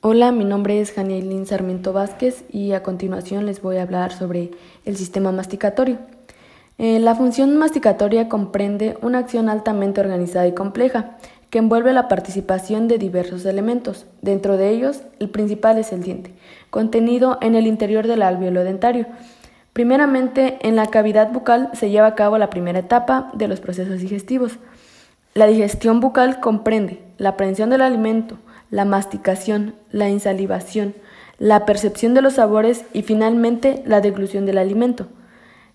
Hola, mi nombre es Janielín Sarmiento Vázquez y a continuación les voy a hablar sobre el sistema masticatorio. Eh, la función masticatoria comprende una acción altamente organizada y compleja que envuelve la participación de diversos elementos. Dentro de ellos, el principal es el diente, contenido en el interior del alveolo dentario. Primeramente, en la cavidad bucal se lleva a cabo la primera etapa de los procesos digestivos. La digestión bucal comprende la aprehensión del alimento, la masticación, la insalivación, la percepción de los sabores y finalmente la deglución del alimento.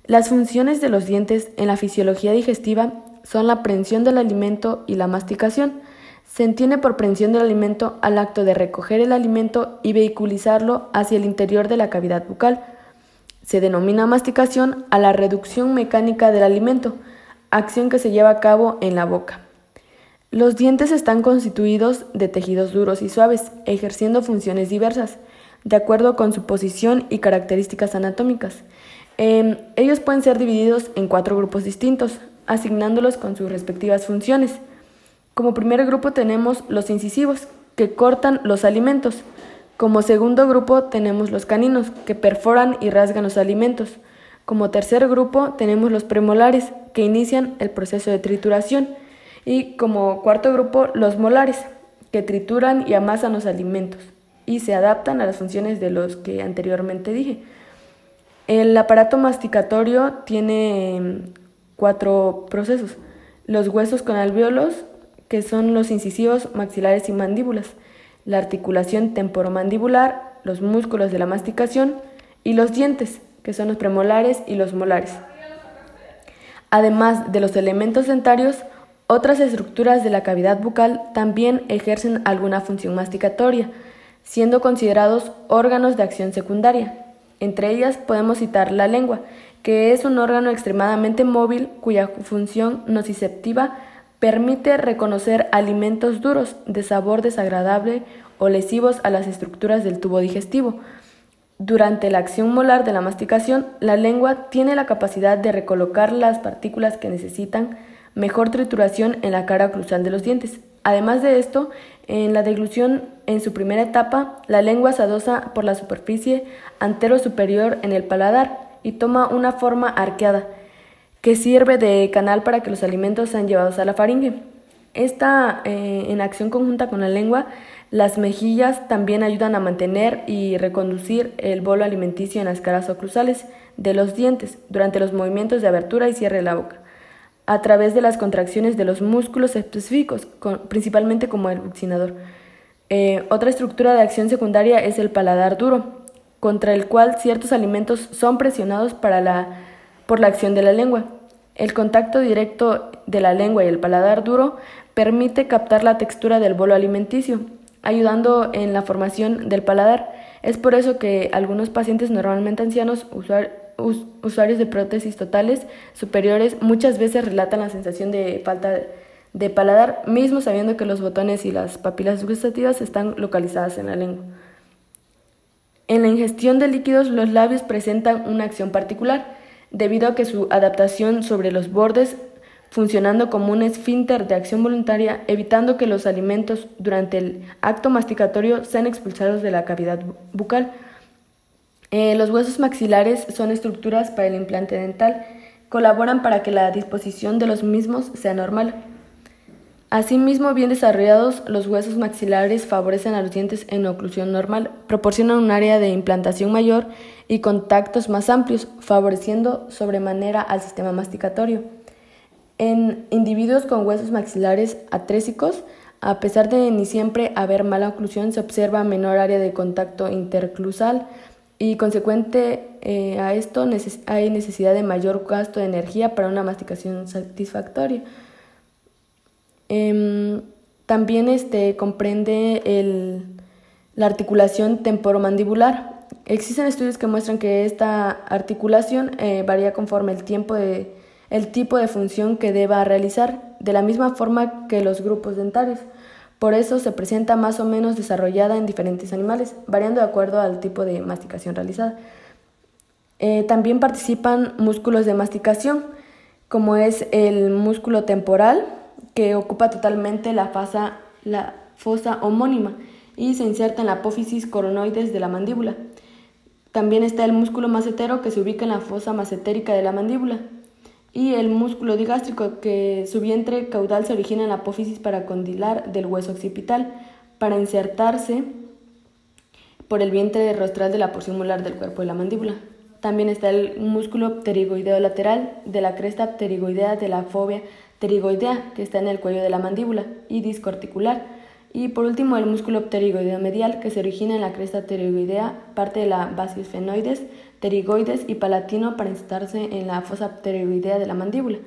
Las funciones de los dientes en la fisiología digestiva son la prensión del alimento y la masticación. Se entiende por prensión del alimento al acto de recoger el alimento y vehiculizarlo hacia el interior de la cavidad bucal. Se denomina masticación a la reducción mecánica del alimento, acción que se lleva a cabo en la boca. Los dientes están constituidos de tejidos duros y suaves, ejerciendo funciones diversas, de acuerdo con su posición y características anatómicas. Em, ellos pueden ser divididos en cuatro grupos distintos, asignándolos con sus respectivas funciones. Como primer grupo tenemos los incisivos, que cortan los alimentos. Como segundo grupo tenemos los caninos, que perforan y rasgan los alimentos. Como tercer grupo tenemos los premolares, que inician el proceso de trituración. Y como cuarto grupo, los molares, que trituran y amasan los alimentos y se adaptan a las funciones de los que anteriormente dije. El aparato masticatorio tiene em, cuatro procesos. Los huesos con alvéolos, que son los incisivos, maxilares y mandíbulas. La articulación temporomandibular, los músculos de la masticación y los dientes, que son los premolares y los molares. Además de los elementos dentarios, otras estructuras de la cavidad bucal también ejercen alguna función masticatoria, siendo considerados órganos de acción secundaria. Entre ellas podemos citar la lengua, que es un órgano extremadamente móvil cuya función nociceptiva permite reconocer alimentos duros de sabor desagradable o lesivos a las estructuras del tubo digestivo. Durante la acción molar de la masticación, la lengua tiene la capacidad de recolocar las partículas que necesitan mejor trituración en la cara cruzal de los dientes. Además de esto, en la deglución en su primera etapa, la lengua se adosa por la superficie antero-superior en el paladar y toma una forma arqueada, que sirve de canal para que los alimentos sean llevados a la faringe. Esta, eh, en acción conjunta con la lengua, las mejillas también ayudan a mantener y reconducir el bolo alimenticio en las caras oclusales de los dientes durante los movimientos de abertura y cierre de la boca a través de las contracciones de los músculos específicos, principalmente como el buccinador. Eh, otra estructura de acción secundaria es el paladar duro, contra el cual ciertos alimentos son presionados para la, por la acción de la lengua. El contacto directo de la lengua y el paladar duro permite captar la textura del bolo alimenticio, ayudando en la formación del paladar. Es por eso que algunos pacientes normalmente ancianos, usuarios, de prótesis totales superiores muchas veces relatan la sensación de falta de paladar, mismo sabiendo que los botones y las papilas gustativas están localizadas en la lengua. En la ingestión de líquidos, los labios presentan una acción particular, debido a que su adaptación sobre los bordes, funcionando como un esfínter de acción voluntaria, evitando que los alimentos durante el acto masticatorio sean expulsados de la cavidad bucal. Eh, los huesos maxilares son estructuras para el implante dental. Colaboran para que la disposición de los mismos sea normal. Asimismo, bien desarrollados, los huesos maxilares favorecen a los dientes en oclusión normal, proporcionan un área de implantación mayor y contactos más amplios, favoreciendo sobremanera al sistema masticatorio. En individuos con huesos maxilares atrésicos, a pesar de ni siempre haber mala oclusión, se observa menor área de contacto interclusal, y consecuente eh, a esto hay necesidad de mayor gasto de energía para una masticación satisfactoria. Em, también este, comprende el, la articulación temporomandibular. Existen estudios que muestran que esta articulación eh, varía conforme el, tiempo de, el tipo de función que deba realizar, de la misma forma que los grupos dentarios. Por eso se presenta más o menos desarrollada en diferentes animales, variando de acuerdo al tipo de masticación realizada. Eh, también participan músculos de masticación, como es el músculo temporal, que ocupa totalmente la, fosa homónima, y se inserta en la apófisis coronoides de la mandíbula. También está el músculo macetero que se ubica en la fosa macetérica de la mandíbula y el músculo digástrico que su vientre caudal se origina en la apófisis paracondilar del hueso occipital para insertarse por el vientre rostral de la porción molar del cuerpo de la mandíbula. También está el músculo pterigoideo lateral de la cresta pterigoidea de la fobia pterigoidea que está en el cuello de la mandíbula y disco articular. Y por último el músculo pterigoideo medial que se origina en la cresta pterigoidea, parte de la basios fenoides, pterigoides y palatino para insertarse en la fosa pterigoidea de la mandíbula.